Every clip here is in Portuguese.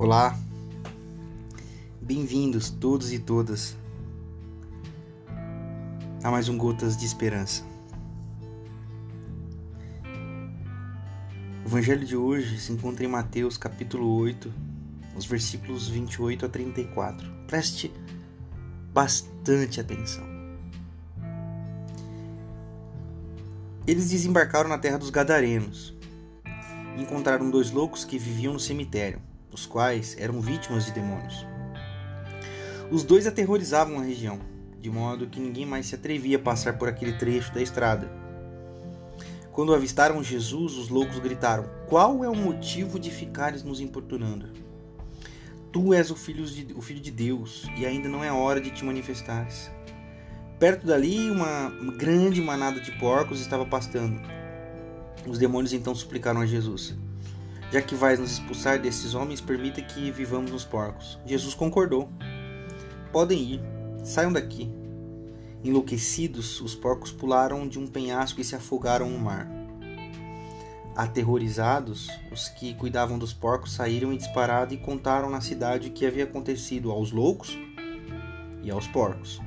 Olá, bem-vindos todos e todas a mais um Gotas de Esperança. O Evangelho de hoje se encontra em Mateus capítulo 8, os versículos 28 a 34. Preste bastante atenção. Eles desembarcaram na terra dos Gadarenos e encontraram dois loucos que viviam no cemitério os quais eram vítimas de demônios. Os dois aterrorizavam a região, de modo que ninguém mais se atrevia a passar por aquele trecho da estrada. Quando avistaram Jesus, os loucos gritaram: Qual é o motivo de ficares nos importunando? Tu és o filho, de, o filho de Deus, e ainda não é hora de te manifestares. Perto dali, uma grande manada de porcos estava pastando. Os demônios então suplicaram a Jesus: já que vais nos expulsar desses homens, permita que vivamos nos porcos. Jesus concordou. Podem ir, saiam daqui. Enlouquecidos, os porcos pularam de um penhasco e se afogaram no mar. Aterrorizados, os que cuidavam dos porcos saíram em disparada e contaram na cidade o que havia acontecido aos loucos e aos porcos.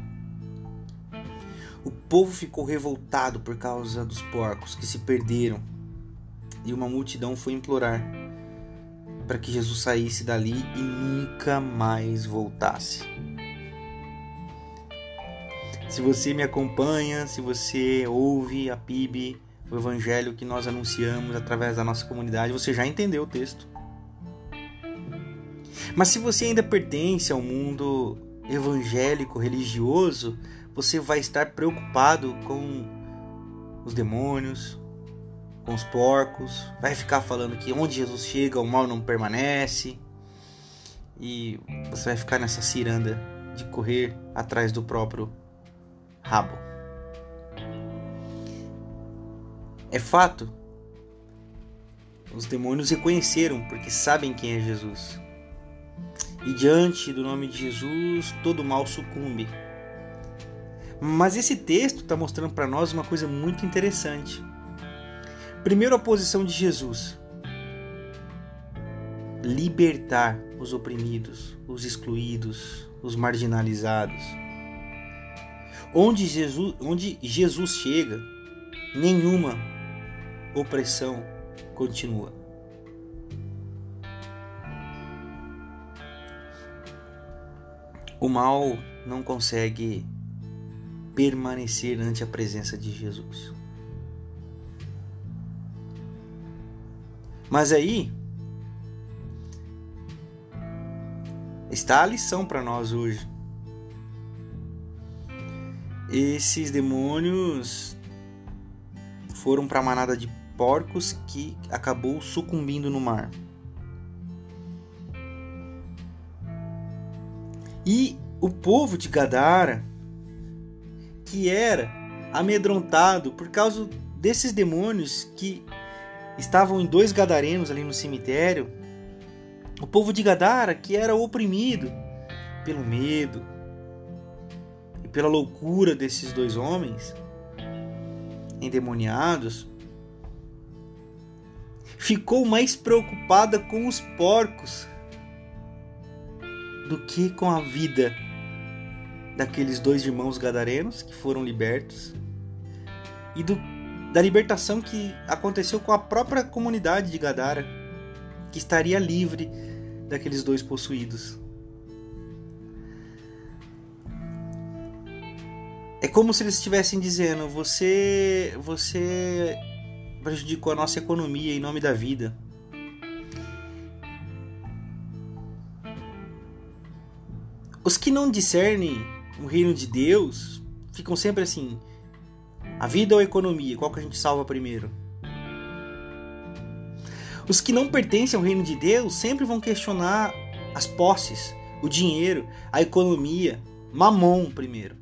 O povo ficou revoltado por causa dos porcos que se perderam e uma multidão foi implorar para que Jesus saísse dali e nunca mais voltasse. Se você me acompanha, se você ouve a PIB, o evangelho que nós anunciamos através da nossa comunidade, você já entendeu o texto. Mas se você ainda pertence ao mundo evangélico religioso, você vai estar preocupado com os demônios, com os porcos, vai ficar falando que onde Jesus chega o mal não permanece, e você vai ficar nessa ciranda de correr atrás do próprio rabo. É fato, os demônios reconheceram porque sabem quem é Jesus. E diante do nome de Jesus, todo mal sucumbe. Mas esse texto está mostrando para nós uma coisa muito interessante. Primeiro, a posição de Jesus: libertar os oprimidos, os excluídos, os marginalizados. Onde Jesus, onde Jesus chega, nenhuma opressão continua. O mal não consegue permanecer ante a presença de Jesus. Mas aí está a lição para nós hoje. Esses demônios foram para a manada de porcos que acabou sucumbindo no mar. E o povo de Gadara, que era amedrontado por causa desses demônios que estavam em dois gadarenos ali no cemitério. O povo de Gadara, que era oprimido pelo medo e pela loucura desses dois homens endemoniados, ficou mais preocupada com os porcos do que com a vida daqueles dois irmãos gadarenos que foram libertos e do da libertação que aconteceu com a própria comunidade de Gadara, que estaria livre daqueles dois possuídos. É como se eles estivessem dizendo: você, você prejudicou a nossa economia em nome da vida. Os que não discernem o reino de Deus ficam sempre assim: a vida ou a economia? Qual que a gente salva primeiro? Os que não pertencem ao reino de Deus sempre vão questionar as posses, o dinheiro, a economia, mamon primeiro.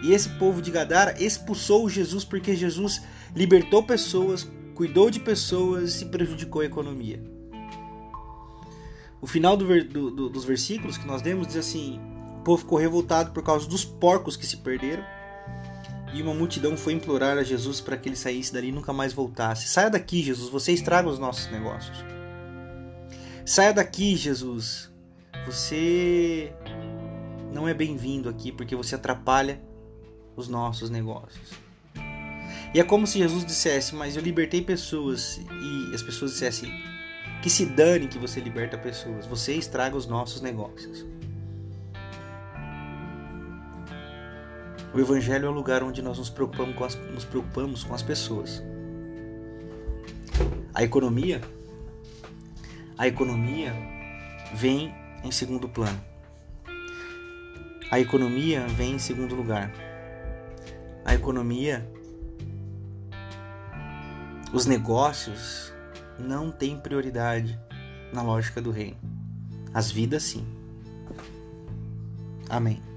E esse povo de Gadara expulsou Jesus porque Jesus libertou pessoas, cuidou de pessoas e prejudicou a economia. O final do, do, dos versículos que nós lemos diz assim: o povo ficou revoltado por causa dos porcos que se perderam e uma multidão foi implorar a Jesus para que ele saísse dali e nunca mais voltasse. Saia daqui, Jesus, você estraga os nossos negócios. Saia daqui, Jesus. Você não é bem-vindo aqui porque você atrapalha os nossos negócios. E é como se Jesus dissesse: Mas eu libertei pessoas. E as pessoas dissessem: Que se dane que você liberta pessoas. Você estraga os nossos negócios. O Evangelho é o lugar onde nós nos preocupamos com as, nos preocupamos com as pessoas. A economia, a economia vem em segundo plano. A economia vem em segundo lugar. A economia, os negócios não têm prioridade na lógica do reino. As vidas sim. Amém.